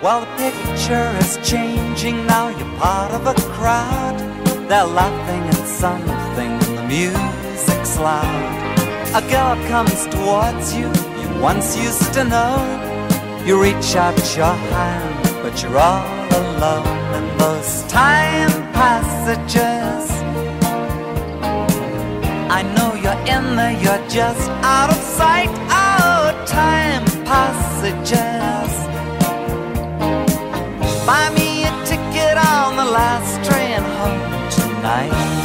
While the picture is changing, now you're part of a crowd. They're laughing at something, the music's loud. A girl comes towards you, you once used to know. You reach out your hand, but you're all alone in those time passages. I know you're in there, you're just out of sight. Oh, time passages. Last train home tonight.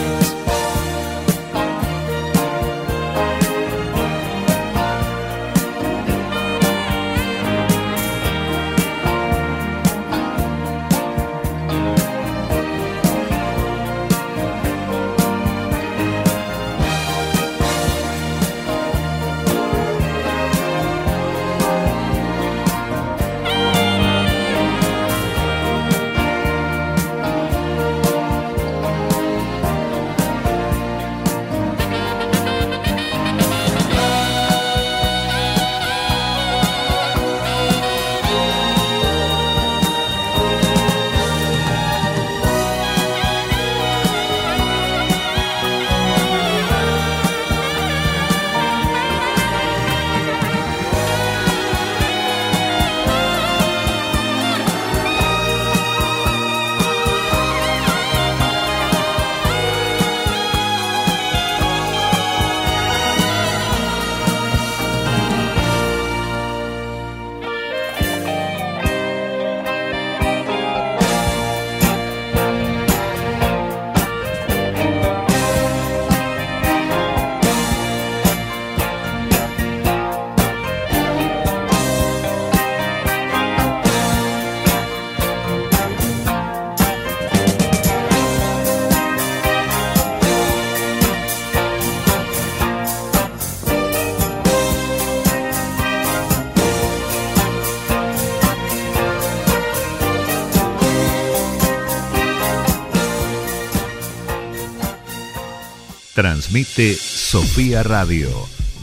Transmite Sofía Radio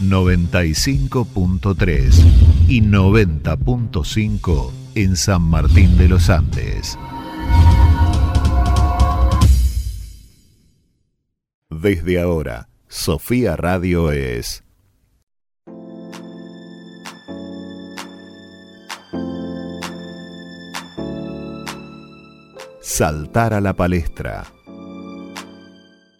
95.3 y 90.5 en San Martín de los Andes. Desde ahora, Sofía Radio es Saltar a la palestra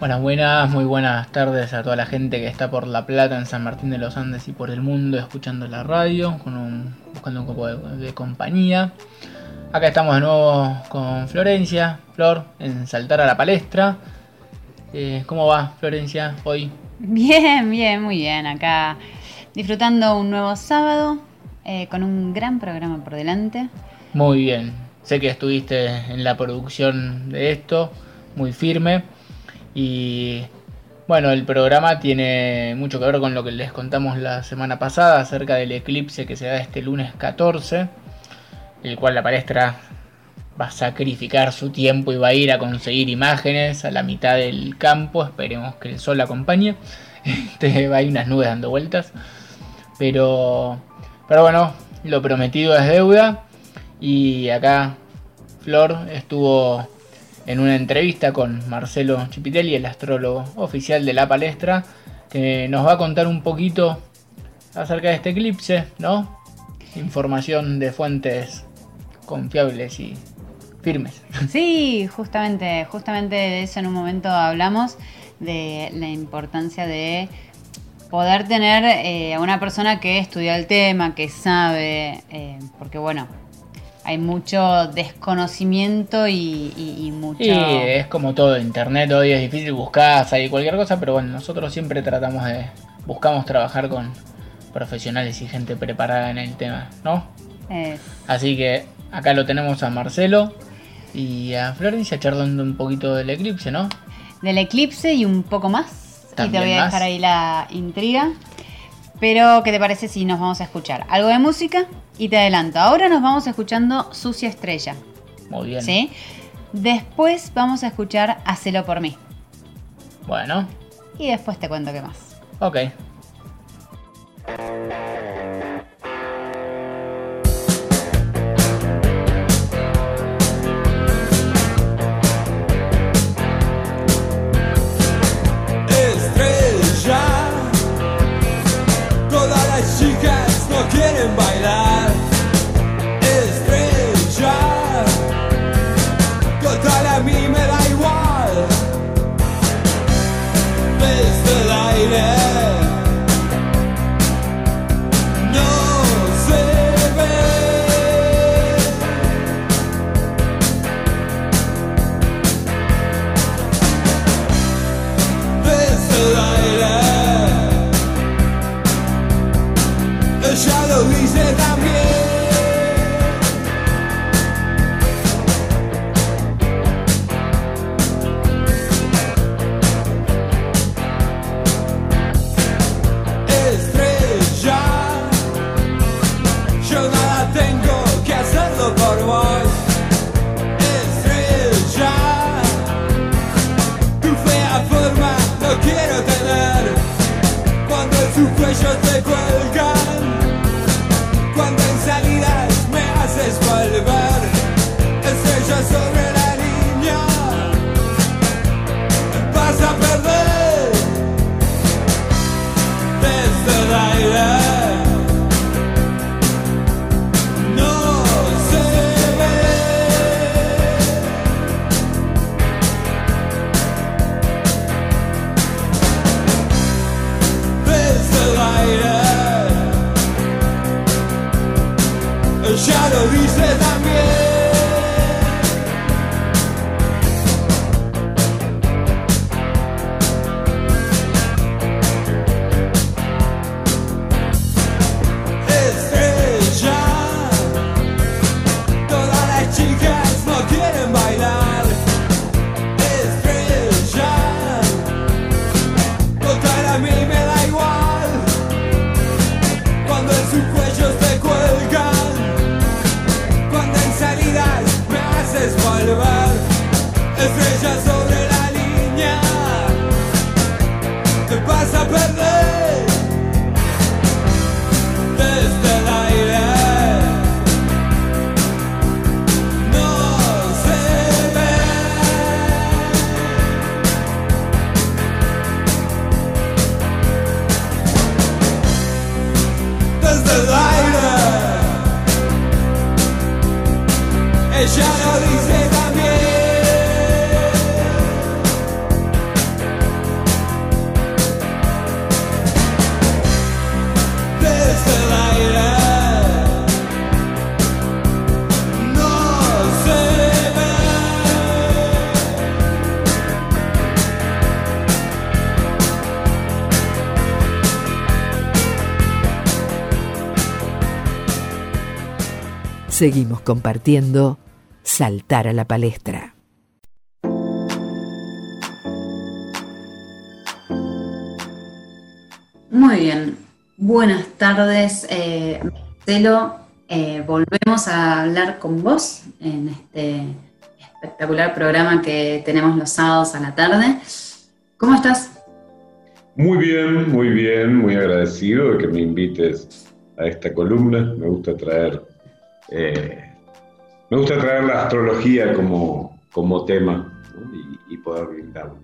Buenas, buenas, muy buenas tardes a toda la gente que está por La Plata, en San Martín de los Andes y por el mundo escuchando la radio, buscando un poco de compañía. Acá estamos de nuevo con Florencia, Flor, en Saltar a la Palestra. Eh, ¿Cómo va Florencia hoy? Bien, bien, muy bien. Acá disfrutando un nuevo sábado eh, con un gran programa por delante. Muy bien. Sé que estuviste en la producción de esto, muy firme. Y bueno, el programa tiene mucho que ver con lo que les contamos la semana pasada acerca del eclipse que se da este lunes 14 el cual la palestra va a sacrificar su tiempo y va a ir a conseguir imágenes a la mitad del campo. Esperemos que el sol acompañe. Este, hay unas nubes dando vueltas. Pero, pero bueno, lo prometido es deuda. Y acá Flor estuvo en una entrevista con Marcelo Chipitelli, el astrólogo oficial de la palestra, que nos va a contar un poquito acerca de este eclipse, ¿no? Información de fuentes confiables y firmes. Sí, justamente, justamente de eso en un momento hablamos, de la importancia de poder tener eh, a una persona que estudia el tema, que sabe, eh, porque bueno, hay mucho desconocimiento y, mucho... Sí, es como todo, internet hoy es difícil buscar, hay cualquier cosa, pero bueno, nosotros siempre tratamos de, buscamos trabajar con profesionales y gente preparada en el tema, ¿no? Así que Acá lo tenemos a Marcelo y a Florencia charlando un poquito del eclipse, ¿no? Del eclipse y un poco más. y te voy a dejar ahí la intriga. Pero, ¿qué te parece si nos vamos a escuchar algo de música? Y te adelanto, ahora nos vamos escuchando Sucia Estrella. Muy bien. ¿Sí? Después vamos a escuchar Hacelo por mí. Bueno, Y después te cuento qué más. ok. Compartiendo Saltar a la palestra. Muy bien. Buenas tardes, eh, Marcelo. Eh, volvemos a hablar con vos en este espectacular programa que tenemos los sábados a la tarde. ¿Cómo estás? Muy bien, muy bien, muy agradecido de que me invites a esta columna. Me gusta traer, eh, me gusta traer la astrología como, como tema y poder brindarlo.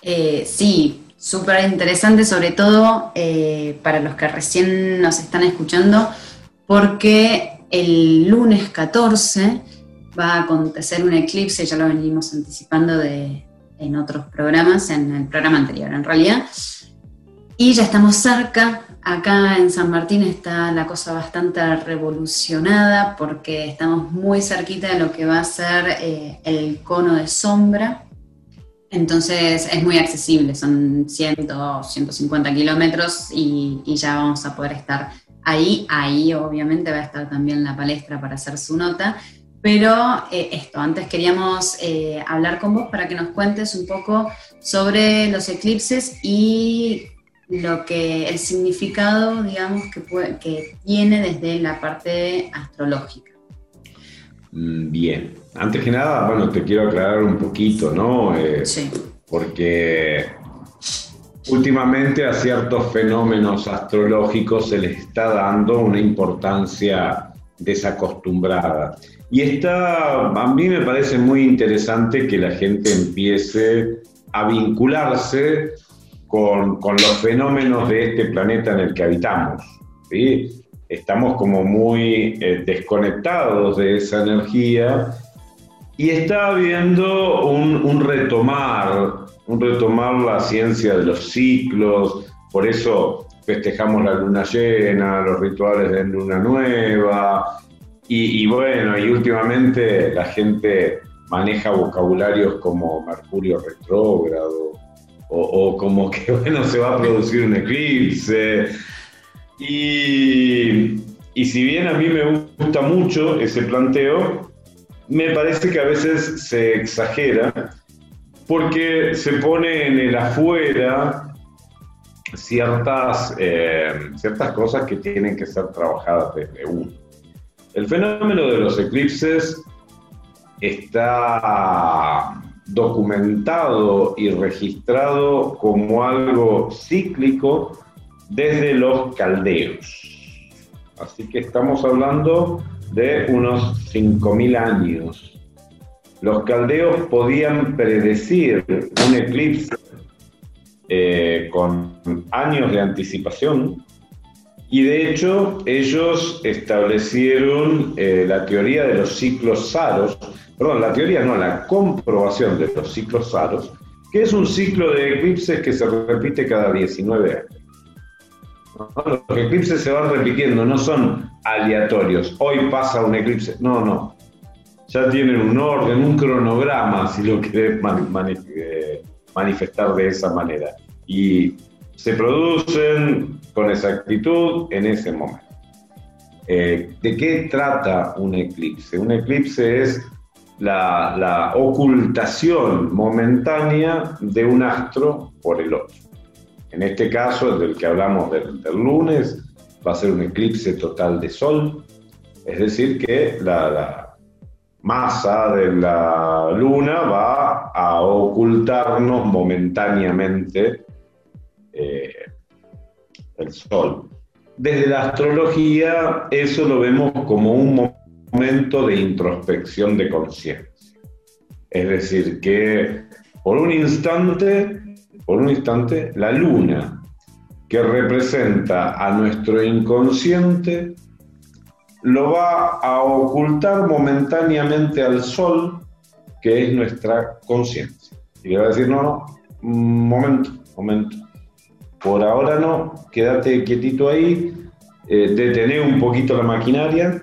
Eh, sí, súper interesante, sobre todo eh, para los que recién nos están escuchando, porque el lunes 14 va a acontecer un eclipse, ya lo venimos anticipando de, en otros programas, en el programa anterior en realidad, y ya estamos cerca. Acá en San Martín está la cosa bastante revolucionada porque estamos muy cerquita de lo que va a ser eh, el cono de sombra, entonces es muy accesible, son 100, 150 kilómetros y, ya vamos a poder estar ahí. Ahí obviamente va a estar también la palestra para hacer su nota. Pero eh, esto, antes queríamos eh, hablar con vos para que nos cuentes un poco sobre los eclipses y lo que, el significado, digamos, que, que tiene desde la parte astrológica. Mm, bien, antes que nada, bueno, te quiero aclarar un poquito, ¿no? Eh, sí. Porque últimamente a ciertos fenómenos astrológicos se les está dando una importancia desacostumbrada. Y está, a mí me parece muy interesante que la gente empiece a vincularse con, los fenómenos de este planeta en el que habitamos. ¿sí? Estamos como muy eh, desconectados de esa energía y está habiendo un, un retomar, un retomar la ciencia de los ciclos, por eso festejamos la luna llena, los rituales de luna nueva, y, bueno, y últimamente la gente maneja vocabularios como Mercurio retrógrado, o, como que bueno, se va a producir un eclipse. Y, y si bien a mí me gusta mucho ese planteo, me parece que a veces se exagera porque se pone en el afuera ciertas, eh, ciertas cosas que tienen que ser trabajadas desde uno. El fenómeno de los eclipses está documentado y registrado como algo cíclico desde los caldeos. Así que estamos hablando de unos 5.000 años. Los caldeos podían predecir un eclipse eh, con años de anticipación y de hecho ellos establecieron eh, la teoría de los ciclos saros, perdón, la teoría no, la comprobación de los ciclos saros, que es un ciclo de eclipses que se repite cada 19 años. Los eclipses se van repitiendo, no son aleatorios. Hoy pasa un eclipse. No, no. Ya tienen un orden, un cronograma, si lo querés eh, manifestar de esa manera. Y se producen con exactitud en ese momento. Eh, ¿De qué trata un eclipse? Un eclipse es la, ocultación momentánea de un astro por el otro. En este caso, el del que hablamos del, lunes, va a ser un eclipse total de sol, es decir, que la masa de la luna va a ocultarnos momentáneamente eh, el sol. Desde la astrología eso lo vemos como un momento de introspección de conciencia. Es decir, que por un instante, por un instante, la luna, que representa a nuestro inconsciente, lo va a ocultar momentáneamente al sol, que es nuestra conciencia. Y le va a decir, no, no, momento, momento. Por ahora no, quédate quietito ahí, eh, detener un poquito la maquinaria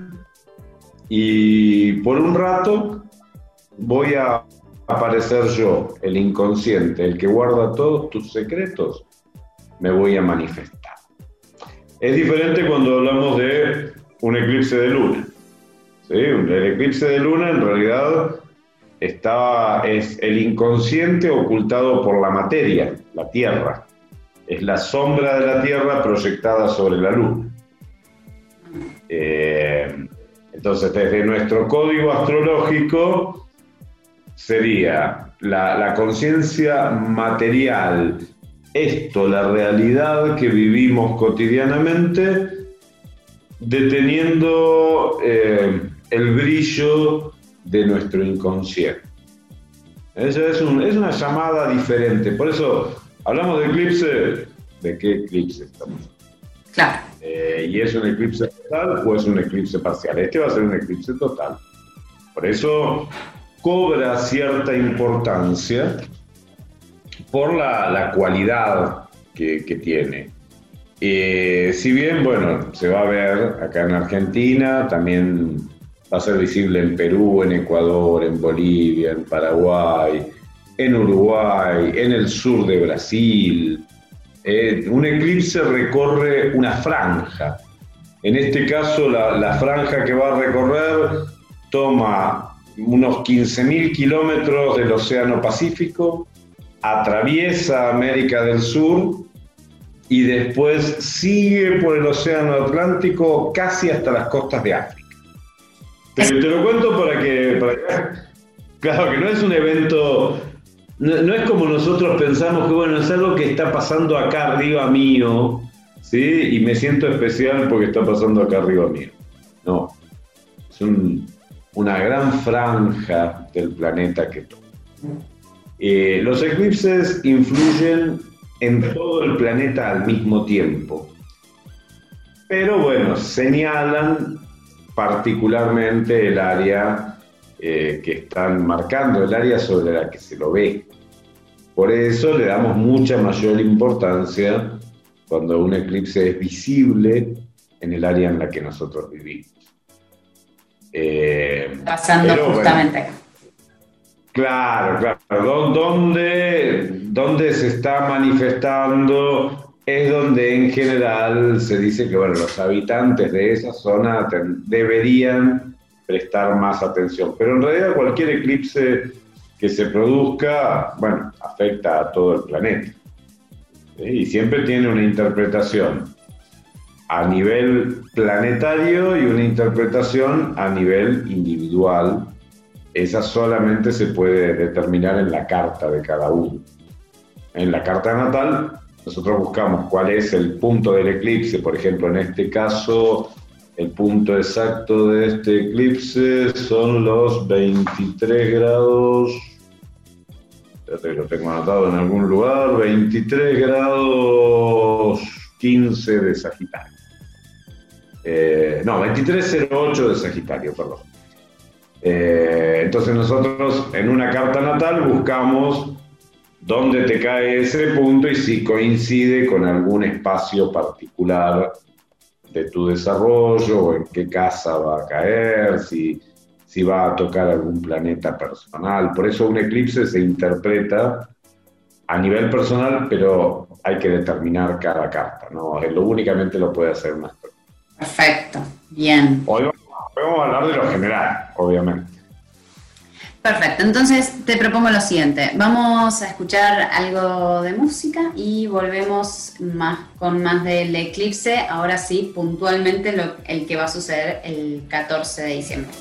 y por un rato voy a aparecer yo, el inconsciente, el que guarda todos tus secretos, me voy a manifestar. Es diferente cuando hablamos de un eclipse de luna. El eclipse de luna en realidad está, es el inconsciente ocultado por la materia, la Tierra. Es la sombra de la Tierra proyectada sobre la luna. Eh, entonces, desde nuestro código astrológico sería la, conciencia material, esto, la realidad que vivimos cotidianamente, deteniendo eh, el brillo de nuestro inconsciente. Esa es, una llamada diferente. Por eso hablamos de eclipse. ¿De qué eclipse estamos? Claro. Eh, ¿Y es un eclipse total o es un eclipse parcial? Este va a ser un eclipse total. Por eso cobra cierta importancia por la, cualidad que tiene. Eh, si bien, bueno, se va a ver acá en Argentina, también va a ser visible en Perú, en Ecuador, en Bolivia, en Paraguay, en Uruguay, en el sur de Brasil. Eh, un eclipse recorre una franja. En este caso, la, franja que va a recorrer toma unos 15.000 kilómetros del Océano Pacífico, atraviesa América del Sur y después sigue por el Océano Atlántico casi hasta las costas de África. Pero te lo cuento para que, para que- Claro, que no es un evento. No, es como nosotros pensamos que, bueno, es algo que está pasando acá arriba mío, ¿sí? Y me siento especial porque está pasando acá arriba mío. No. Es un- una gran franja del planeta que toca. Eh, los eclipses influyen en todo el planeta al mismo tiempo. Pero bueno, señalan particularmente el área eh, que están marcando, el área sobre la que se lo ve. Por eso le damos mucha mayor importancia cuando un eclipse es visible en el área en la que nosotros vivimos. Eh, Pasando pero bueno, justamente acá. Claro, claro. Donde, donde se está manifestando es donde en general se dice que bueno, los habitantes de esa zona deberían prestar más atención. Pero en realidad cualquier eclipse que se produzca, bueno, afecta a todo el planeta. ¿sí? Y siempre tiene una interpretación a nivel planetario y una interpretación a nivel individual esa solamente se puede determinar en la carta de cada uno. En la carta natal, nosotros buscamos cuál es el punto del eclipse, por ejemplo, en este caso, el punto exacto de este eclipse son los 23 grados, espérate que lo tengo anotado en algún lugar, 23 grados 15 de Sagitario. Eh, no, 2308 de Sagitario, perdón. Eh, entonces nosotros en una carta natal buscamos dónde te cae ese punto y si coincide con algún espacio particular de tu desarrollo en qué casa va a caer, si, si va a tocar algún planeta personal. Por eso un eclipse se interpreta a nivel personal, pero hay que determinar cada carta, ¿no? Lo únicamente lo puede hacer un astrólogo. Perfecto, bien. Hoy vamos, hoy vamos a hablar de lo general, obviamente. Perfecto, entonces te propongo lo siguiente, vamos a escuchar algo de música y volvemos más con más del eclipse, ahora sí, puntualmente lo, el que va a suceder el 14 de diciembre.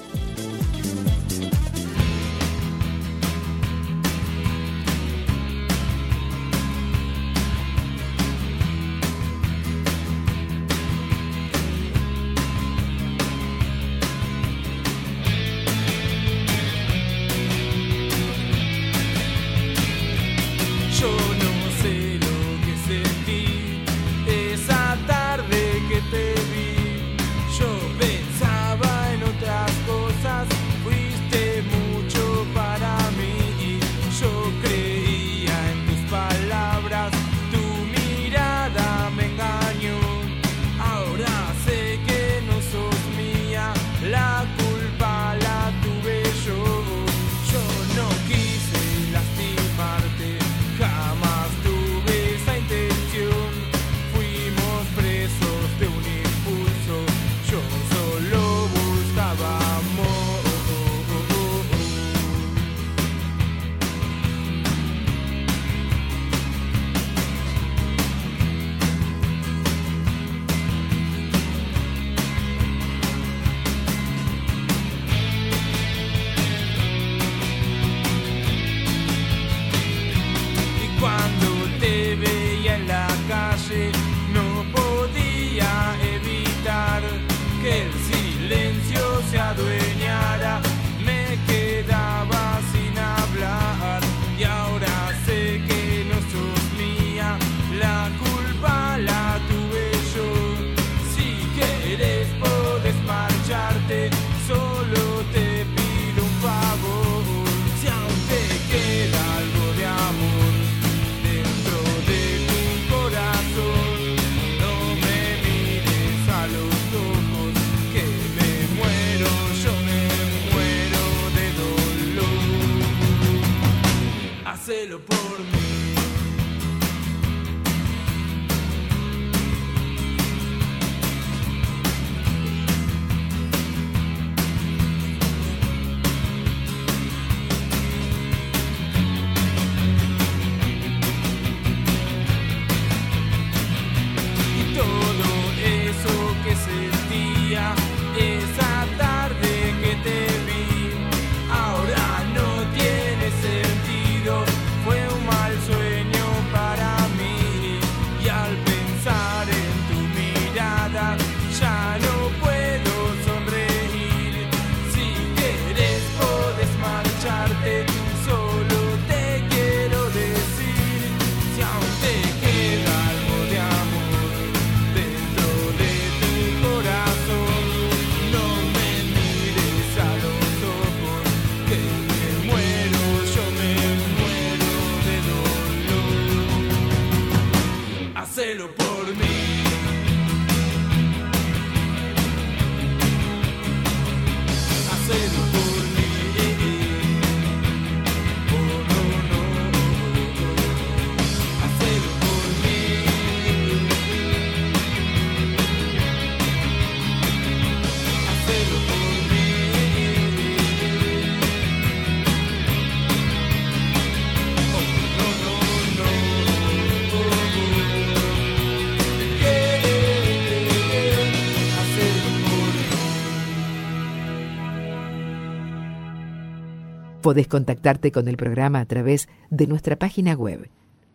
Podés contactarte con el programa a través de nuestra página web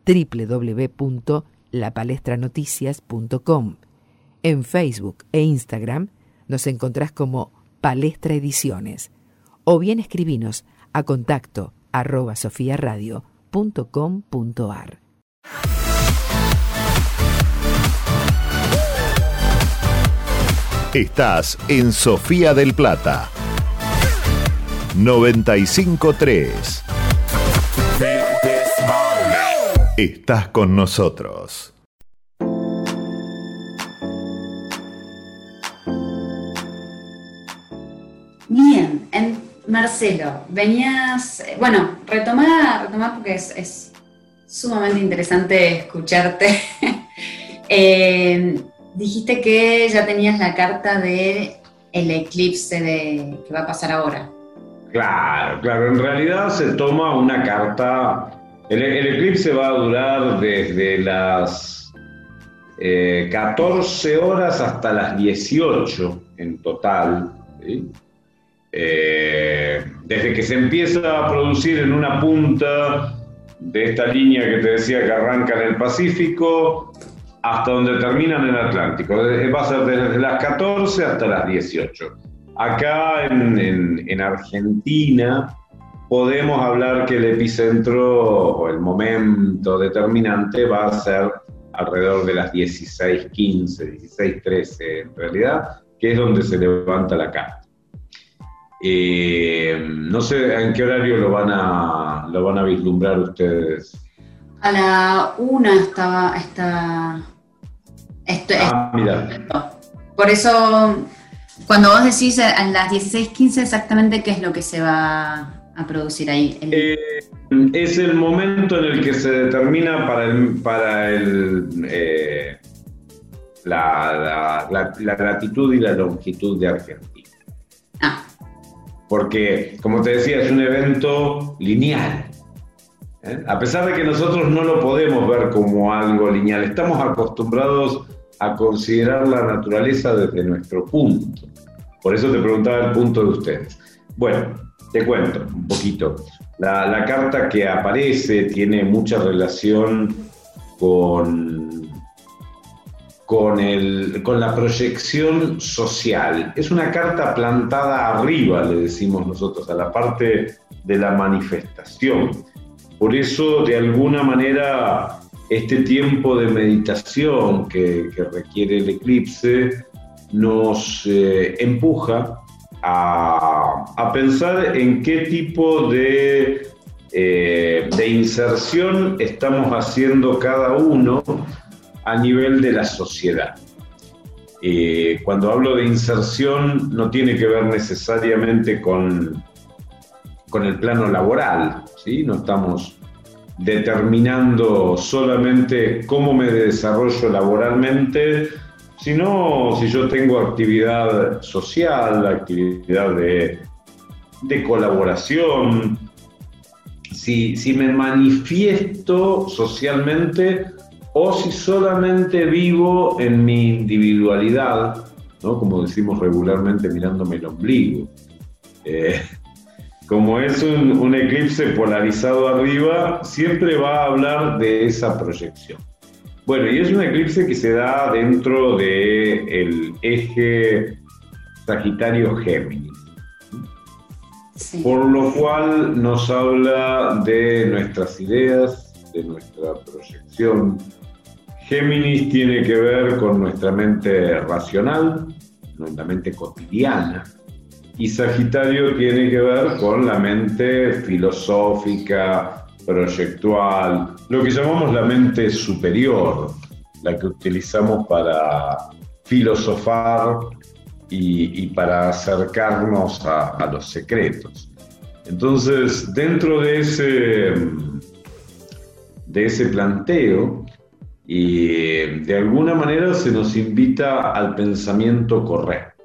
www.lapalestranoticias.com. En Facebook e Instagram nos encontrás como Palestra Ediciones o bien escribinos a contacto arroba sofiaradio.com.ar. Estás en Sofía del Plata 953. Estás con nosotros. Bien, en Marcelo, venías, bueno, retomá, retomá porque es, sumamente interesante escucharte. Eh, dijiste que ya tenías la carta de el eclipse de, que va a pasar ahora. Claro, claro, en realidad se toma una carta, el, eclipse va a durar desde las 14 eh, horas hasta las 18 en total. Eh, desde que se empieza a producir en una punta de esta línea que te decía que arranca en el Pacífico hasta donde termina en el Atlántico. Va a ser desde las 14 hasta las 18. Acá en, Argentina podemos hablar que el epicentro o el momento determinante va a ser alrededor de las 16.15, 16.13 en realidad, que es donde se levanta la carta. Eh, no sé en qué horario lo van a, lo van a vislumbrar ustedes. A la una estaba, está, ah, mira. Por eso cuando vos decís a las 16.15 exactamente qué es lo que se va a producir ahí. Eh, es el momento en el que se determina para el, para el eh, la, latitud y la longitud de Argentina. Ah. Porque, como te decía, es un evento lineal. ¿eh? A pesar de que nosotros no lo podemos ver como algo lineal, estamos acostumbrados a considerar la naturaleza desde nuestro punto. Por eso te preguntaba el punto de ustedes. Bueno, te cuento un poquito. La, carta que aparece tiene mucha relación con, con, el, con la proyección social. Es una carta plantada arriba, le decimos nosotros, a la parte de la manifestación. Por eso, de alguna manera, este tiempo de meditación que, requiere el eclipse nos eh, empuja a, pensar en qué tipo de, eh, de inserción estamos haciendo cada uno a nivel de la sociedad. Cuando hablo de inserción no tiene que ver necesariamente con, con el plano laboral, ¿sí? no estamos determinando solamente cómo me desarrollo laboralmente, sino si yo tengo actividad social, actividad de, colaboración, si, si, me manifiesto socialmente o si solamente vivo en mi individualidad, ¿no? como decimos regularmente mirándome el ombligo. Eh, como es un, un, eclipse polarizado arriba, siempre va a hablar de esa proyección. Bueno, y es un eclipse que se da dentro del el eje Sagitario-Géminis. Por lo cual nos habla de nuestras ideas, de nuestra proyección. Géminis tiene que ver con nuestra mente racional, nuestra mente cotidiana, y Sagitario tiene que ver con la mente filosófica, proyectual, lo que llamamos la mente superior, la que utilizamos para filosofar y, para acercarnos a, los secretos. Entonces, dentro de ese, de ese planteo, y de alguna manera se nos invita al pensamiento correcto.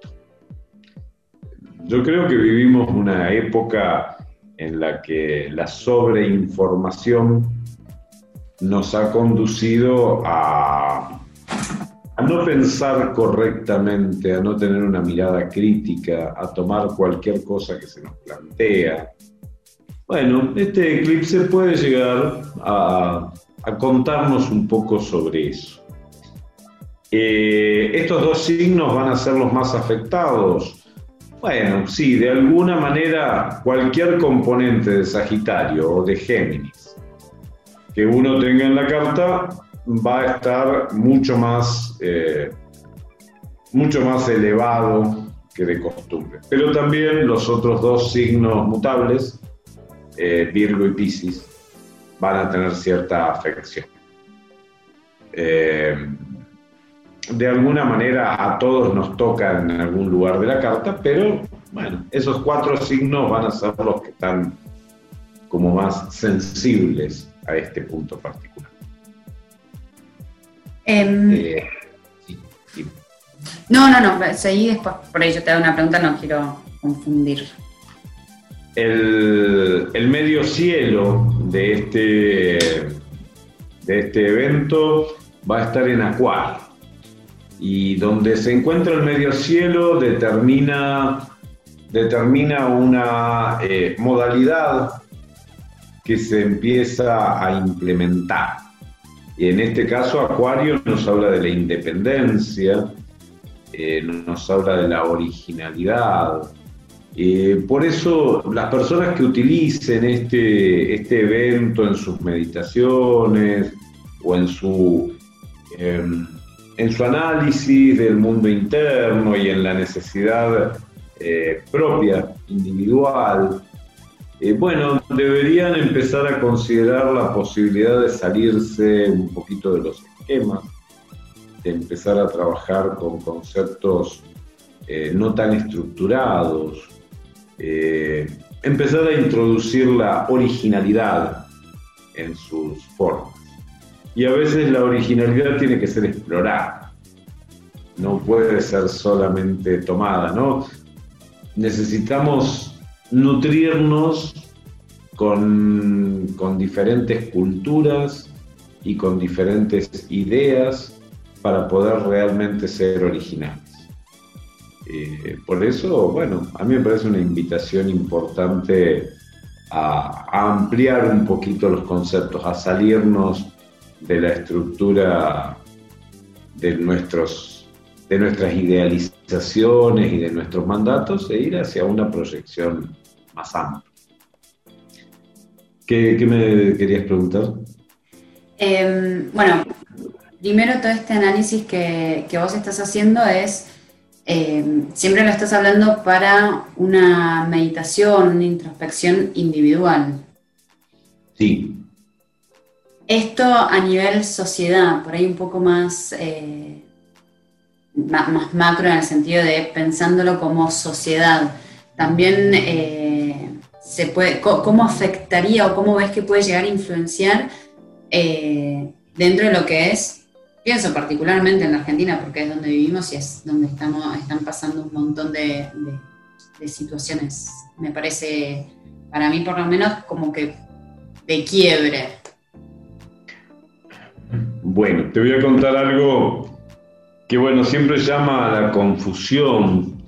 Yo creo que vivimos una época en la que la sobreinformación nos ha conducido a no pensar correctamente, a no tener una mirada crítica, a tomar cualquier cosa que se nos plantea. Bueno, este eclipse puede llegar a, contarnos un poco sobre eso. Eh, ¿Estos dos signos van a ser los más afectados? Bueno, sí, de alguna manera cualquier componente de Sagitario o de Géminis que uno tenga en la carta va a estar mucho más, eh, mucho más elevado que de costumbre. Pero también los otros dos signos mutables, eh, Virgo y Piscis, van a tener cierta afección. Eh, de alguna manera a todos nos toca en algún lugar de la carta, pero bueno, esos cuatro signos van a ser los que están como más sensibles a este punto particular. Eh, no, no, no, seguí después, por ahí yo te hago una pregunta, no quiero confundir. El, medio cielo de este, de este evento va a estar en Acuario. Y donde se encuentra el medio cielo determina, determina una eh, modalidad que se empieza a implementar. Y en este caso Acuario nos habla de la independencia, eh, nos habla de la originalidad. Eh, por eso las personas que utilicen este, este evento en sus meditaciones o en su, em, en su análisis del mundo interno y en la necesidad eh, propia, individual, eh, bueno, deberían empezar a considerar la posibilidad de salirse un poquito de los esquemas, de empezar a trabajar con conceptos eh, no tan estructurados, empezar a introducir la originalidad en sus formas. Y a veces la originalidad tiene que ser explorada, no puede ser solamente tomada, ¿no? Necesitamos nutrirnos con, diferentes culturas y con diferentes ideas para poder realmente ser originales. Eh, por eso, bueno, a mí me parece una invitación importante a, a, ampliar un poquito los conceptos, a salirnos de la estructura de, nuestros, de nuestras idealizaciones y de nuestros mandatos e ir hacia una proyección más amplio. ¿Qué, me querías preguntar? Em, bueno, primero todo este análisis que, vos estás haciendo es, em, siempre lo estás hablando para una meditación, una introspección individual. Sí. Esto a nivel sociedad, por ahí un poco más, eh, más, macro en el sentido de pensándolo como sociedad. También eh, se puede, cómo afectaría o cómo ves que puede llegar a influenciar eh, dentro de lo que es, pienso particularmente en la Argentina porque es donde vivimos y es donde estamos, están pasando un montón de, situaciones, me parece, para mí por lo menos como que de quiebre. Bueno, te voy a contar algo que, bueno, siempre llama a la confusión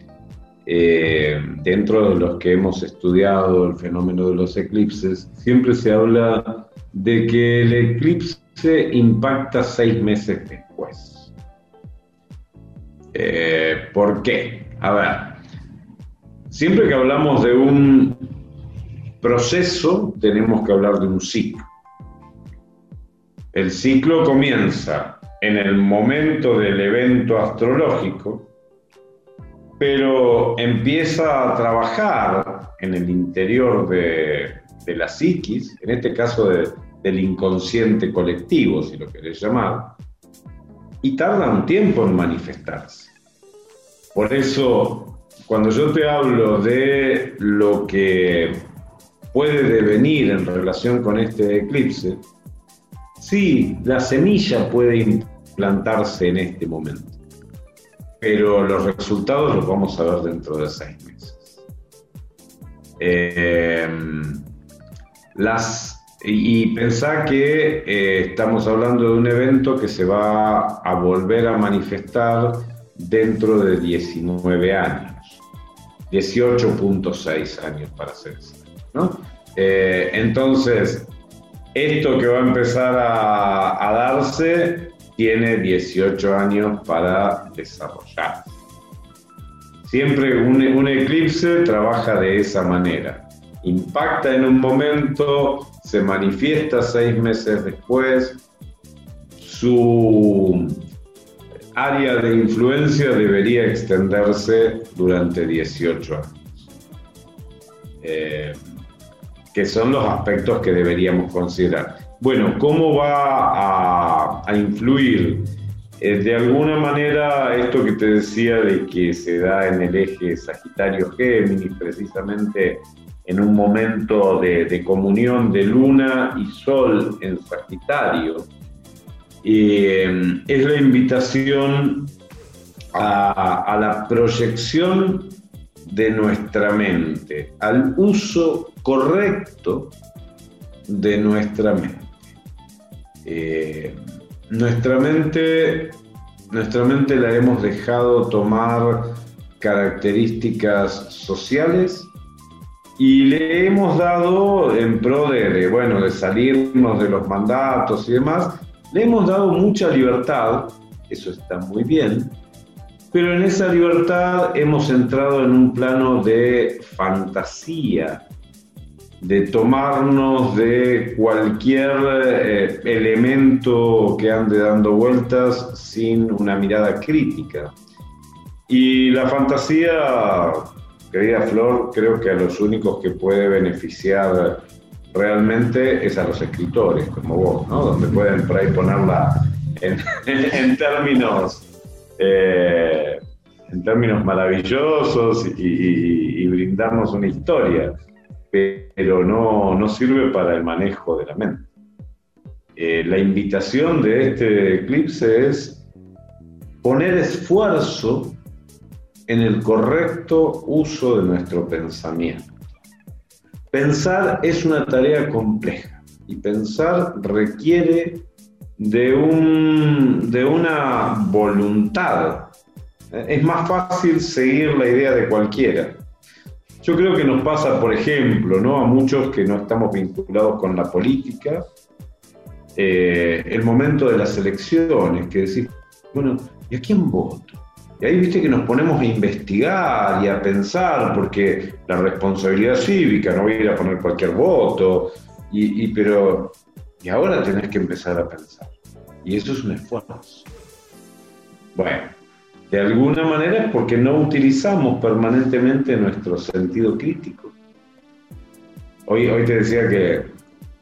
eh, dentro de los que hemos estudiado el fenómeno de los eclipses. Siempre se habla de que el eclipse impacta seis meses después. Eh, ¿Por qué? A ver, siempre que hablamos de un proceso, tenemos que hablar de un ciclo. El ciclo comienza en el momento del evento astrológico, pero empieza a trabajar en el interior de, la psiquis, en este caso del inconsciente colectivo, si lo querés llamar, y tarda un tiempo en manifestarse. Por eso, cuando yo te hablo de lo que puede devenir en relación con este eclipse, Sí, la semilla puede implantarse en este momento, pero los resultados los vamos a ver dentro de seis meses. Eh, las, y pensar que eh, estamos hablando de un evento que se va a volver a manifestar dentro de 19 años, 18.6 años para ser ¿no? Eh, entonces, esto que va a empezar a, darse tiene 18 años para desarrollar. Siempre un, eclipse trabaja de esa manera. Impacta en un momento, se manifiesta seis meses después, su área de influencia debería extenderse durante 18 años. Eh, que son los aspectos que deberíamos considerar. Bueno, ¿cómo va a, influir? Eh, de alguna manera, esto que te decía de que se da en el eje Sagitario-Géminis, precisamente en un momento de, comunión de luna y sol en Sagitario, eh, es la invitación a, a la proyección de nuestra mente, al uso correcto de nuestra mente. Eh, nuestra mente. Nuestra mente la hemos dejado tomar características sociales y le hemos dado en pro de, bueno, de salirnos de los mandatos y demás, le hemos dado mucha libertad, eso está muy bien, pero en esa libertad hemos entrado en un plano de fantasía, de tomarnos de cualquier eh, elemento que ande dando vueltas sin una mirada crítica. Y la fantasía, querida Flor, creo que a los únicos que puede beneficiar realmente es a los escritores como vos, ¿no? Donde pueden por ahí ponerla en términos eh, en términos maravillosos y, brindarnos una historia, pero no, no, sirve para el manejo de la mente. Eh, la invitación de este eclipse es poner esfuerzo en el correcto uso de nuestro pensamiento. Pensar es una tarea compleja y pensar requiere de, un, de una voluntad. Es más fácil seguir la idea de cualquiera. Yo creo que nos pasa, por ejemplo, ¿no? a muchos que no estamos vinculados con la política, eh, el momento de las elecciones, que decís, bueno, ¿y a quién voto? Y ahí viste que nos ponemos a investigar y a pensar, porque la responsabilidad cívica, no voy a ir a poner cualquier voto, y, y pero y ahora tenés que empezar a pensar. Y eso es un esfuerzo. Bueno, de alguna manera es porque no utilizamos permanentemente nuestro sentido crítico. Hoy, hoy te decía que,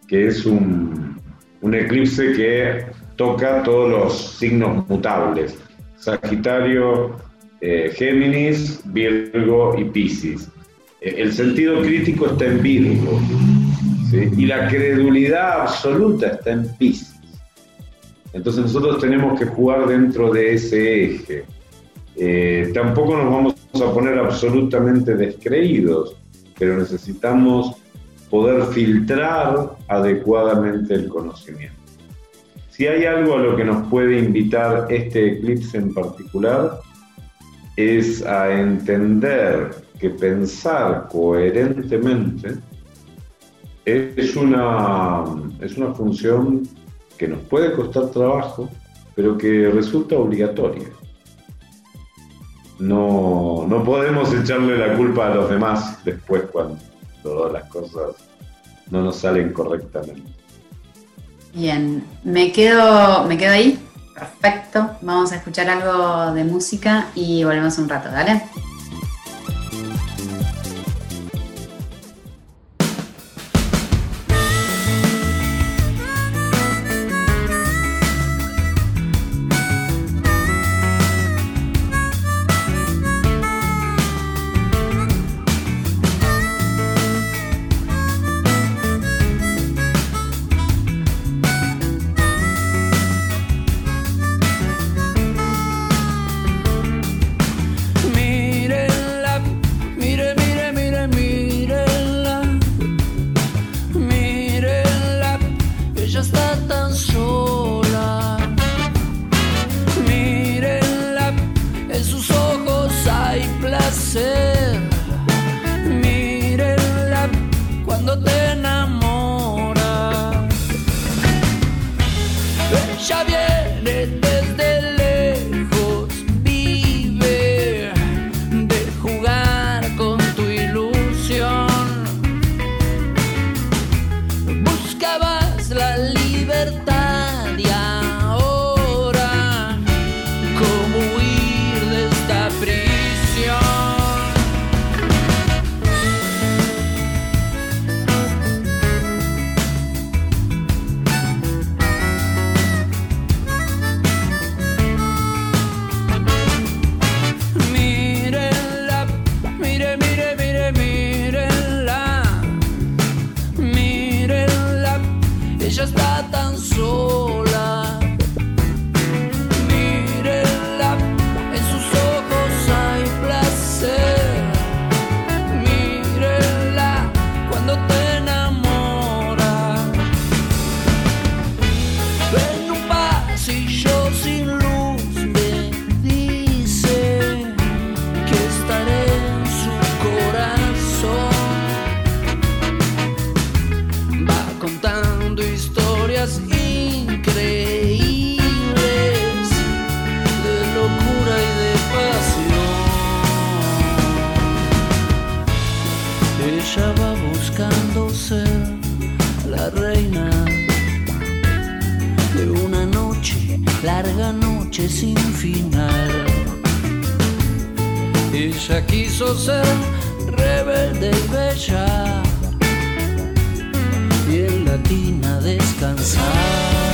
que es un, un eclipse que toca todos los signos mutables. Sagitario, eh, Géminis, Virgo y Piscis. Eh, el sentido crítico está en Virgo y la credulidad absoluta está en Pisces. Entonces nosotros tenemos que jugar dentro de ese eje. Eh, tampoco nos vamos a poner absolutamente descreídos, pero necesitamos poder filtrar adecuadamente el conocimiento. Si hay algo a lo que nos puede invitar este eclipse en particular, es a entender que pensar coherentemente es una, es una función que nos puede costar trabajo, pero que resulta obligatoria. No, no podemos echarle la culpa a los demás después cuando todas las cosas no nos salen correctamente. Bien, me quedo, me quedo ahí. Perfecto. Vamos a escuchar algo de música y volvemos un rato, ¿dale? la reina de una noche, larga noche sin final. Ella quiso ser rebelde y bella y en la tina descansar.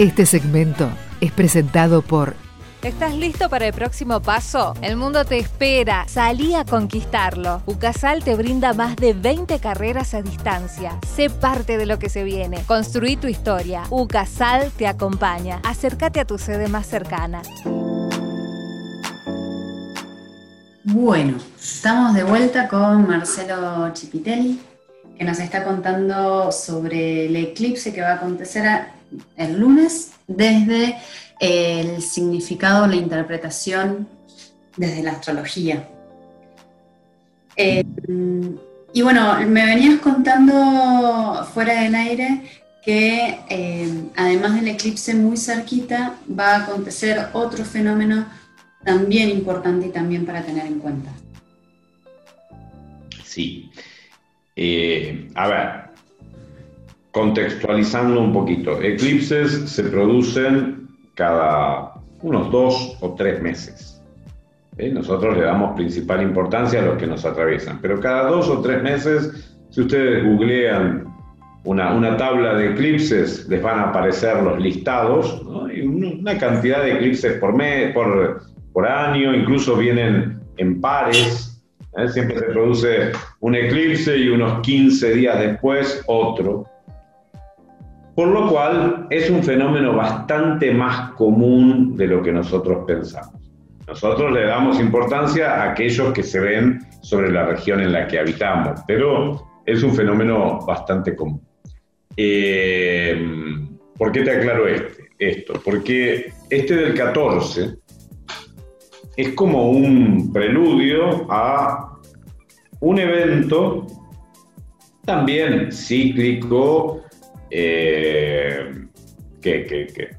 Este segmento es presentado por ¿Estás listo para el próximo paso? El mundo te espera. Salí a conquistarlo. Ucasal te brinda más de 20 carreras a distancia. Sé parte de lo que se viene. Construí tu historia. Ucasal te acompaña. Acércate a tu sede más cercana. Bueno, estamos de vuelta con Marcelo Chipitelli, que nos está contando sobre el eclipse que va a acontecer a el lunes desde el significado, la interpretación desde la astrología. Eh, y bueno, me venías contando fuera del aire que eh, además del eclipse muy cerquita va a acontecer otro fenómeno también importante y también para tener en cuenta. Sí. Eh, a ver, contextualizando un poquito, eclipses se producen cada unos dos o tres meses. ¿eh? Nosotros le damos principal importancia a los que nos atraviesan, pero cada dos o tres meses, si ustedes googlean una, una tabla de eclipses, les van a aparecer los listados, una cantidad de eclipses por, mes, por, por año, incluso vienen en pares. ¿eh? Siempre se produce un eclipse y unos 15 días después otro. Por lo cual es un fenómeno bastante más común de lo que nosotros pensamos. Nosotros le damos importancia a aquellos que se ven sobre la región en la que habitamos, pero es un fenómeno bastante común. Eh, ¿Por qué te aclaro este, esto? Porque este del 14 es como un preludio a un evento también cíclico, eh, que,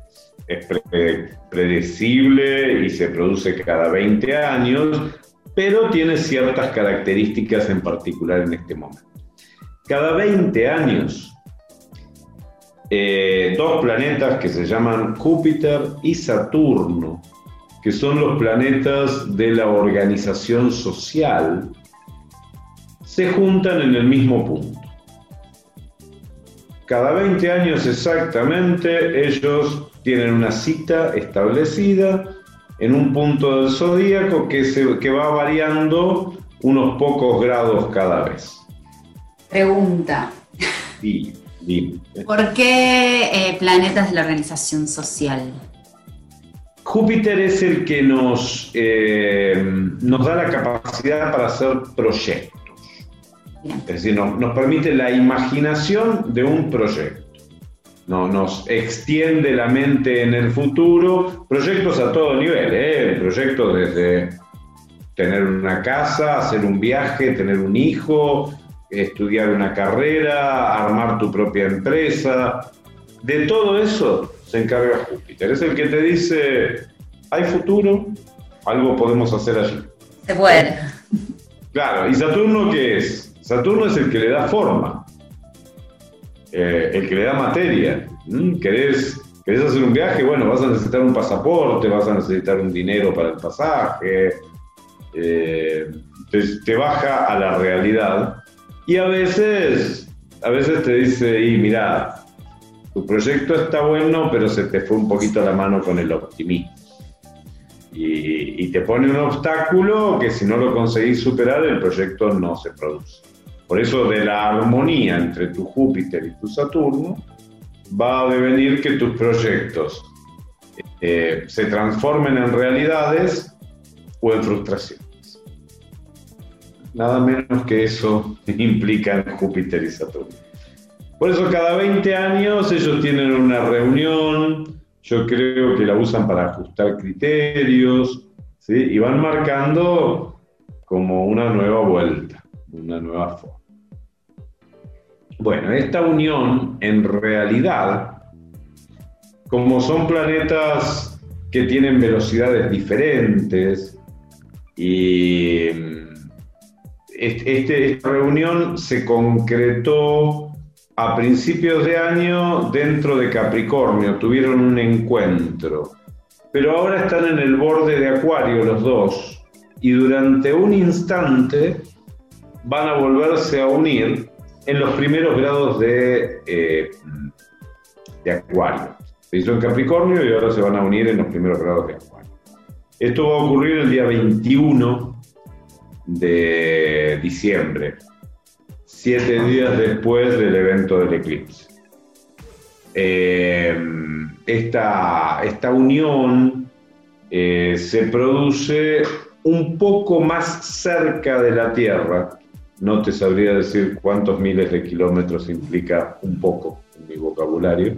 es pre- predecible y se produce cada 20 años, pero tiene ciertas características en particular en este momento. Cada 20 años, eh, dos planetas que se llaman Júpiter y Saturno, que son los planetas de la organización social, se juntan en el mismo punto. Cada 20 años exactamente ellos tienen una cita establecida en un punto del zodíaco que, se, que va variando unos pocos grados cada vez. Pregunta, y- ¿por qué eh, planetas de la organización social? Júpiter es el que nos, eh, nos da la capacidad para hacer proyectos. Es decir, nos, nos permite la imaginación de un proyecto. No, nos extiende la mente en el futuro, proyectos a todo nivel, ¿eh? proyectos desde tener una casa, hacer un viaje, tener un hijo, estudiar una carrera, armar tu propia empresa. De todo eso se encarga Júpiter. Es el que te dice, hay futuro, algo podemos hacer allí. Se puede. Claro, ¿y Saturno qué es? Saturno es el que le da forma, eh, el que le da materia. ¿Querés, ¿Querés hacer un viaje? Bueno, vas a necesitar un pasaporte, vas a necesitar un dinero para el pasaje, eh, te, baja a la realidad. Y a veces, a veces te dice, y mira, tu proyecto está bueno, pero se te fue un poquito la mano con el optimismo. Y te pone un obstáculo que si no lo conseguís superar, el proyecto no se produce. Por eso de la armonía entre tu Júpiter y tu Saturno va a devenir que tus proyectos eh, se transformen en realidades o en frustraciones. Nada menos que eso implican Júpiter y Saturno. Por eso cada 20 años ellos tienen una reunión, yo creo que la usan para ajustar criterios, ¿sí? y van marcando como una nueva vuelta, una nueva forma. Bueno, esta unión en realidad, como son planetas que tienen velocidades diferentes y este, esta reunión se concretó a principios de año dentro de Capricornio, tuvieron un encuentro, pero ahora están en el borde de Acuario los dos y durante un instante van a volverse a unir en los primeros grados de, eh, de Acuario. Se hizo en Capricornio y ahora se van a unir en los primeros grados de Acuario. Esto va a ocurrir el día 21 de diciembre, siete días después del evento del eclipse. Eh, esta, esta unión eh, se produce un poco más cerca de la Tierra. No te sabría decir cuántos miles de kilómetros implica un poco en mi vocabulario.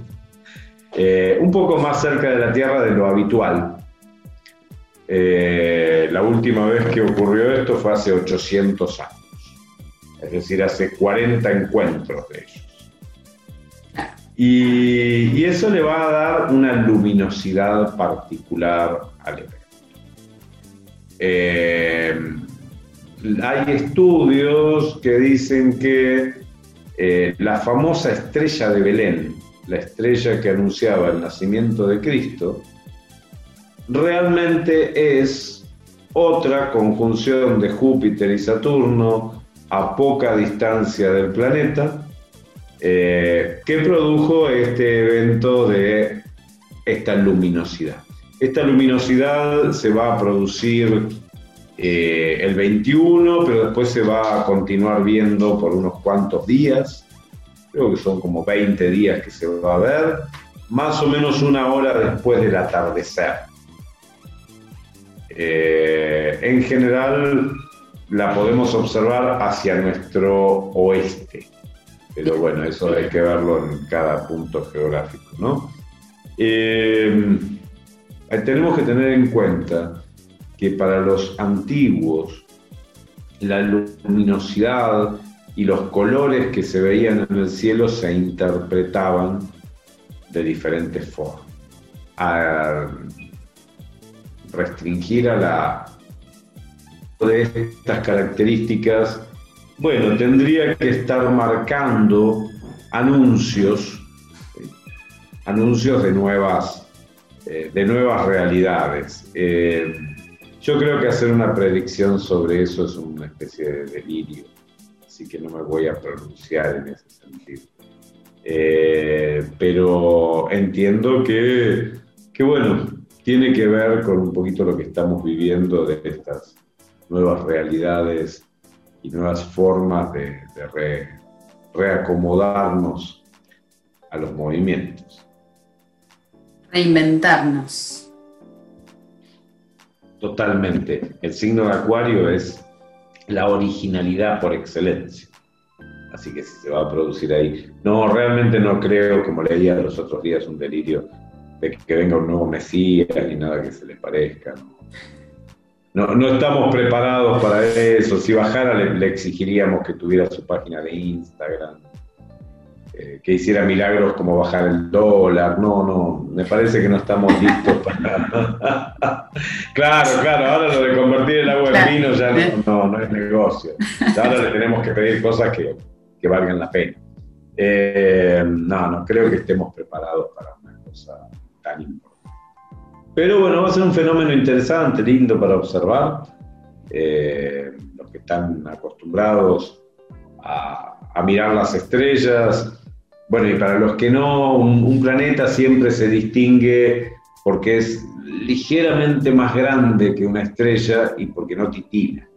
Eh, un poco más cerca de la Tierra de lo habitual. Eh, la última vez que ocurrió esto fue hace 800 años, es decir, hace 40 encuentros de ellos. Y, y eso le va a dar una luminosidad particular al evento. Eh, hay estudios que dicen que eh, la famosa estrella de Belén, la estrella que anunciaba el nacimiento de Cristo, realmente es otra conjunción de Júpiter y Saturno a poca distancia del planeta, eh, que produjo este evento de esta luminosidad. Esta luminosidad se va a producir eh, el 21, pero después se va a continuar viendo por unos cuantos días. Creo que son como 20 días que se va a ver, más o menos una hora después del atardecer. Eh, en general la podemos observar hacia nuestro oeste, pero bueno, eso hay que verlo en cada punto geográfico, ¿no? Eh, tenemos que tener en cuenta que para los antiguos la luminosidad y los colores que se veían en el cielo se interpretaban de diferentes formas. A restringir a la de estas características, bueno, tendría que estar marcando anuncios, anuncios de nuevas, eh, de nuevas realidades. Eh, yo creo que hacer una predicción sobre eso es una especie de delirio, así que no me voy a pronunciar en ese sentido. Eh, pero entiendo que, que, bueno, tiene que ver con un poquito lo que estamos viviendo de estas nuevas realidades y nuevas formas de, de re, reacomodarnos a los movimientos. Reinventarnos. Totalmente. El signo de Acuario es la originalidad por excelencia. Así que si se va a producir ahí. No, realmente no creo, como leía los otros días, un delirio de que venga un nuevo Mesías ni nada que se le parezca. No, no estamos preparados para eso. Si bajara, le, le exigiríamos que tuviera su página de Instagram, eh, que hiciera milagros como bajar el dólar. No, no, me parece que no estamos listos para. claro, claro, ahora lo de convertir el agua en vino ya no, no, no es negocio. Ahora le tenemos que pedir cosas que, que valgan la pena. Eh, no, no creo que estemos preparados para una cosa tan importante. Pero bueno, va a ser un fenómeno interesante, lindo para observar. Eh, los que están acostumbrados a, a, mirar las estrellas. Bueno, y para los que no, un, un, planeta siempre se distingue porque es ligeramente más grande que una estrella y porque no titila.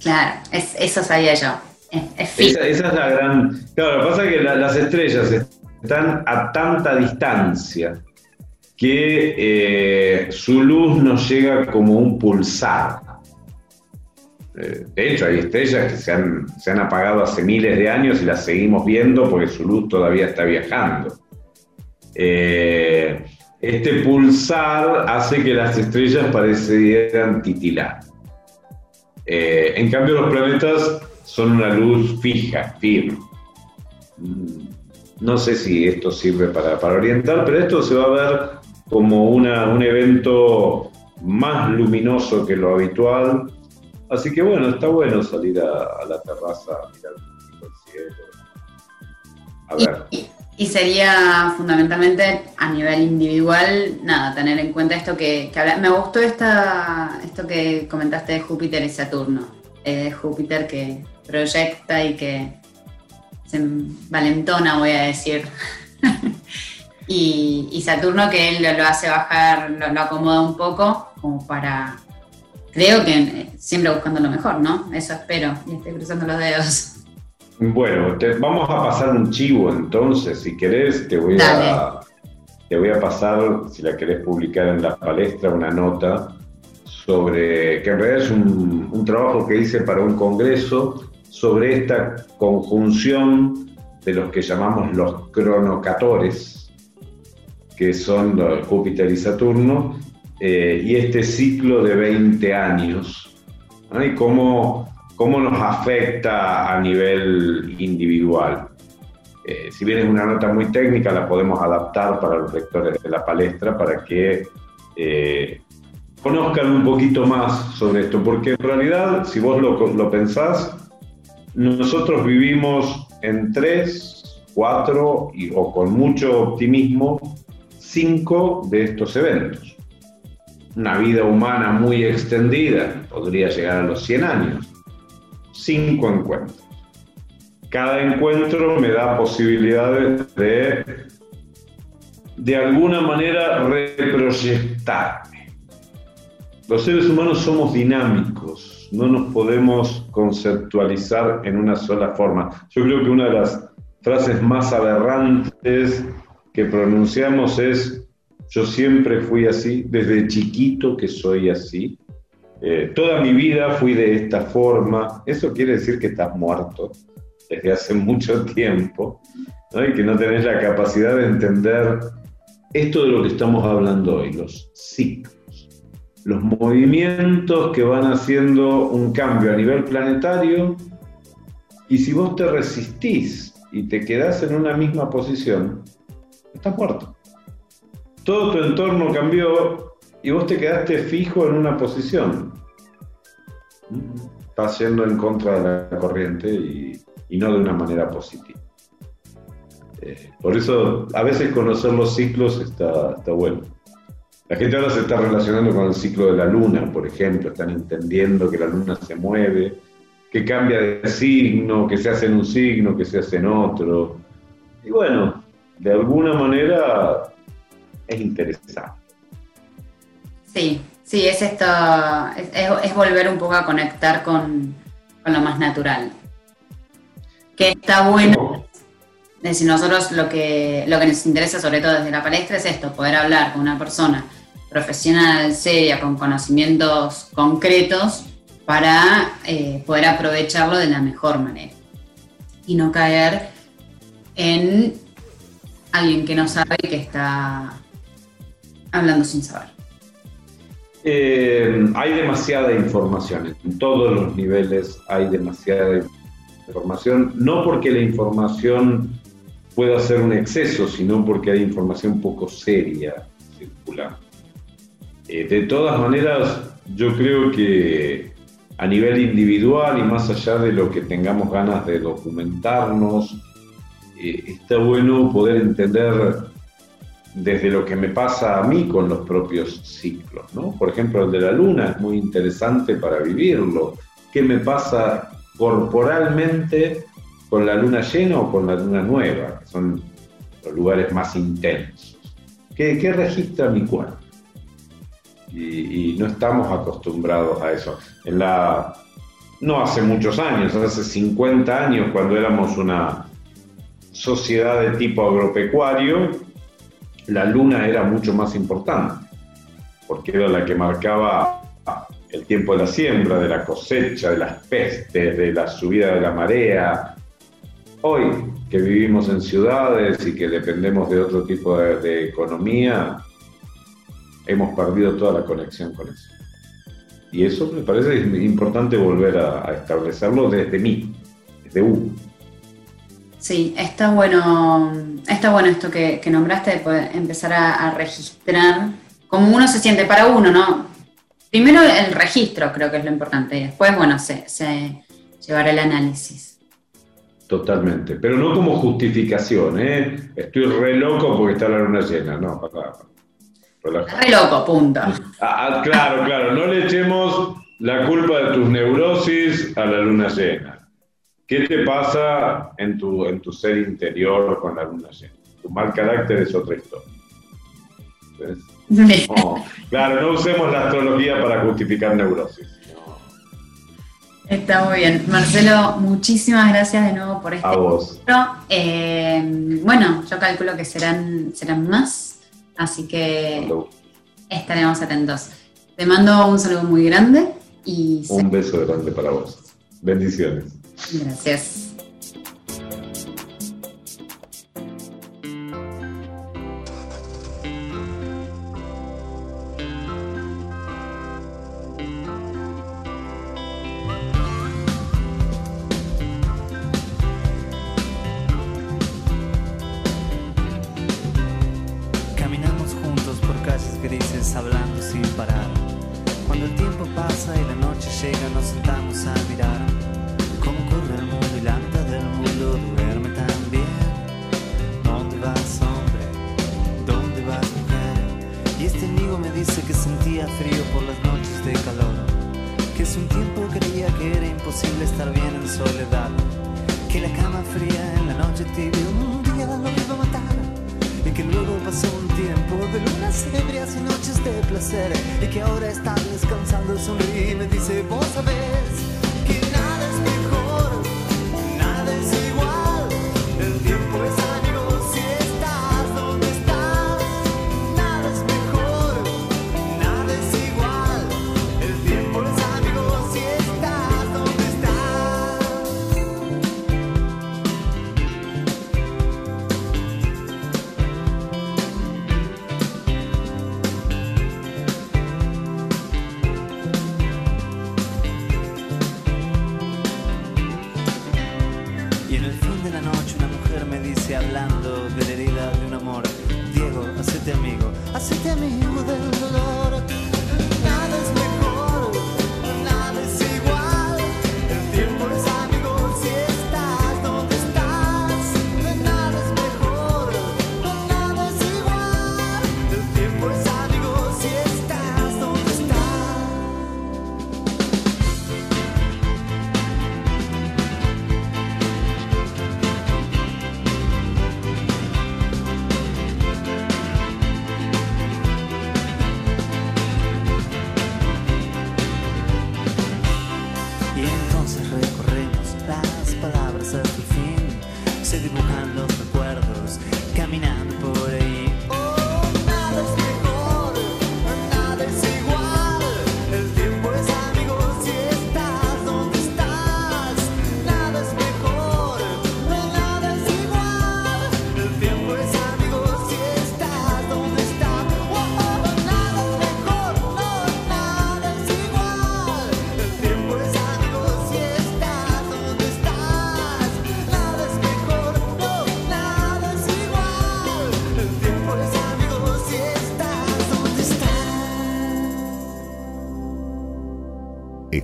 Claro, es, eso sabía yo. Es, es esa, esa, es la gran... Claro, lo que pasa es que la, las estrellas están a tanta distancia que eh, su luz nos llega como un pulsar. Eh, de hecho, hay estrellas que se han, se han, apagado hace miles de años y las seguimos viendo porque su luz todavía está viajando. Eh, este pulsar hace que las estrellas parecieran titilar. Eh, en cambio, los planetas son una luz fija, firme. No sé si esto sirve para, para orientar, pero esto se va a ver como una, un evento más luminoso que lo habitual. Así que bueno, está bueno salir a, a la terraza a mirar el cielo. A ver. Y, y, sería fundamentalmente a nivel individual, nada, tener en cuenta esto que, que habla. Me gustó esta, esto que comentaste de Júpiter y Saturno. Eh, Júpiter que proyecta y que se valentona, voy a decir. y, y, Saturno que él lo, lo hace bajar, lo, lo, acomoda un poco como para, creo que eh, siempre buscando lo mejor, ¿no? Eso espero y estoy cruzando los dedos. Bueno, te- vamos a pasar un chivo entonces, si querés, te voy a, te voy a pasar, si la querés publicar en la palestra, una nota sobre, que en realidad es un, un trabajo que hice para un congreso sobre esta conjunción de los que llamamos los cronocatores, que son Júpiter y Saturno, eh, y este ciclo de 20 años, ¿no? y cómo, cómo nos afecta a nivel individual. Eh, si bien es una nota muy técnica, la podemos adaptar para los lectores de la palestra para que eh, conozcan un poquito más sobre esto, porque en realidad, si vos lo, lo pensás, nosotros vivimos en tres, cuatro y, o con mucho optimismo, cinco de estos eventos. Una vida humana muy extendida, podría llegar a los 100 años. Cinco encuentros. Cada encuentro me da posibilidades de, de alguna manera, reproyectarme. Los seres humanos somos dinámicos, no nos podemos conceptualizar en una sola forma. Yo creo que una de las frases más aberrantes que pronunciamos es, yo siempre fui así, desde chiquito que soy así, eh, toda mi vida fui de esta forma, eso quiere decir que estás muerto desde hace mucho tiempo y que no tenés la capacidad de entender esto de lo que estamos hablando hoy, los ciclos los movimientos que van haciendo un cambio a nivel planetario. Y si vos te resistís y te quedás en una misma posición, estás muerto. Todo tu entorno cambió y vos te quedaste fijo en una posición. Estás yendo en contra de la corriente y, no de una manera positiva. Eh, por eso a veces conocer los ciclos está, está bueno. La gente ahora se está relacionando con el ciclo de la luna, por ejemplo, están entendiendo que la luna se mueve, que cambia de signo, que se hace en un signo, que se hace en otro. Y bueno, de alguna manera es interesante. Sí, sí, es esto, es, es- es volver un poco a conectar con, con lo más natural. Que está bueno. Es decir, nosotros lo que, lo que nos interesa, sobre todo desde la palestra, es esto, poder hablar con una persona profesional, seria, con conocimientos concretos, para eh, poder aprovecharlo de la mejor manera. Y no caer en alguien que no sabe que está hablando sin saber. Eh, hay demasiada información, en todos los niveles hay demasiada información, no porque la información pueda ser un exceso, sino porque hay información poco seria circulando. Eh, de todas maneras, yo creo que a nivel individual y más allá de lo que tengamos ganas de documentarnos, eh, está bueno poder entender desde lo que me pasa a mí con los propios ciclos, ¿no? Por ejemplo, el de la luna es muy interesante para vivirlo. ¿Qué me pasa corporalmente con la luna llena o con la luna nueva? Son los lugares más intensos. ¿Qué, qué registra mi cuerpo? Y, y no estamos acostumbrados a eso. En la, no hace muchos años, hace 50 años, cuando éramos una sociedad de tipo agropecuario, la luna era mucho más importante, porque era la que marcaba el tiempo de la siembra, de la cosecha, de las pestes, de la subida de la marea. Hoy, que vivimos en ciudades y que dependemos de otro tipo de, economía, hemos perdido toda la conexión con eso. Y eso me parece importante volver a, a establecerlo desde mí, desde uno. Sí, está bueno, está bueno esto que, que nombraste de poder empezar a, a registrar cómo uno se siente para uno, ¿no? Primero el registro creo que es lo importante y después, bueno, se, se llevará el análisis. Totalmente, pero no como justificación, ¿eh? Estoy re loco porque está la luna llena, no, papá. Re loco, punto. Ah, ah, claro, claro, no le echemos la culpa de tus neurosis a la luna llena. ¿Qué te pasa en tu, en tu ser interior con la luna llena? Tu mal carácter es otra historia. No, claro, no usemos la astrología para justificar neurosis. no. Está muy bien. Marcelo, muchísimas gracias de nuevo por este A vos. Eh, bueno, yo calculo que serán, serán más, así que estaremos atentos. Te mando un saludo muy grande y Un beso grande para vos. Bendiciones. Gracias.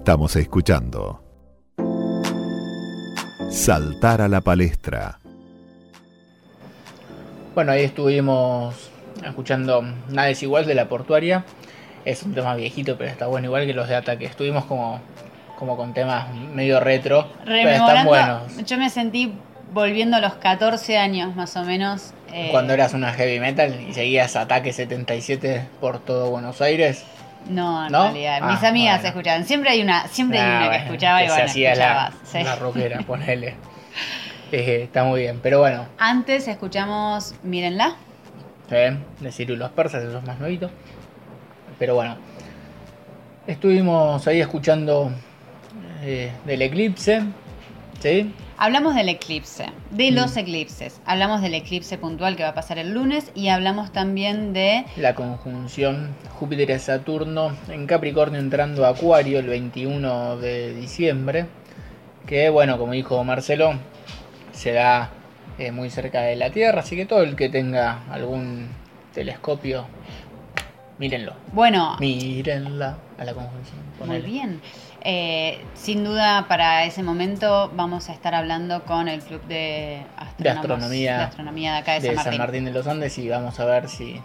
Estamos escuchando Saltar a la palestra. Bueno, ahí estuvimos escuchando Nada es igual de la portuaria. Es un tema viejito, pero está bueno, igual que los de Ataque. Estuvimos como, como con temas medio retro, pero están buenos. yo me sentí volviendo a los 14 años más o menos. eh, Cuando eras una heavy metal y seguías Ataque 77 por todo Buenos Aires. No, en ¿No? realidad. Ah, Mis amigas bueno. escuchaban. Siempre hay una, siempre hay Ah, una que escuchaba y que se bueno, hacía la, escuchabas. sí. la rockera, ponele. Eh, está muy bien, pero bueno, Antes escuchamos Mírenla. ¿eh? de Ciro y los persas, eso es más nuevito. Pero bueno, estuvimos ahí escuchando eh, del eclipse, ¿sí? Hablamos del eclipse, de Mm. los eclipses. Hablamos del eclipse puntual que va a pasar el lunes y hablamos también de La conjunción Júpiter-Saturno en Capricornio entrando a Acuario el 21 de diciembre. Que bueno, como dijo Marcelo, se da eh, muy cerca de la Tierra. Así que todo el que tenga algún telescopio, mírenlo. Bueno, Mírenla a la conjunción. muy bien. Eh, sin duda para ese momento vamos a estar hablando con el club de, astronomía, de astronomía de acá de, de San San Martín. De los Andes y vamos a ver si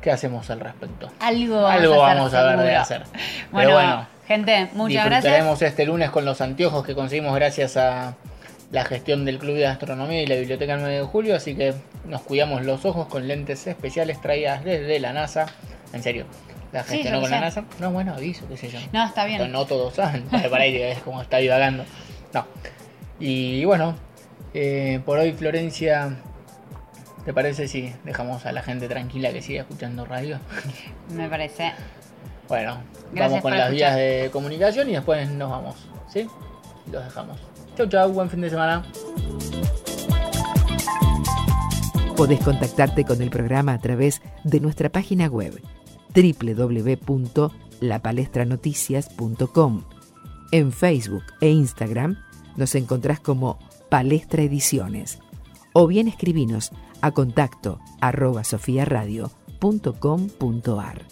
qué hacemos al respecto. Algo vamos Algo a hacer vamos a ver de hacer. Bueno, Pero bueno, gente, muchas gracias. este lunes con los anteojos que conseguimos gracias a la gestión del Club de Astronomía y la Biblioteca 9 de Julio, así que nos cuidamos los ojos con lentes especiales traídas desde la NASA. En serio, la Sí, gestionó yo con la. NASA. No, bueno, aviso, qué sé yo. No, está bien. No, no todos saben, para, para ahí es como está divagando. No. Y bueno, eh, por hoy Florencia, ¿te parece si dejamos a la gente tranquila que siga escuchando radio? Me parece. Bueno, Gracias vamos con las vías de comunicación y después nos vamos, ¿sí? Los dejamos. Chau, chau, buen fin de semana. Podés contactarte con el programa a través de nuestra página web www.lapalestranoticias.com. En Facebook e Instagram nos encontrás como Palestra Ediciones o bien escribinos a contacto arroba sofiaradio.com.ar.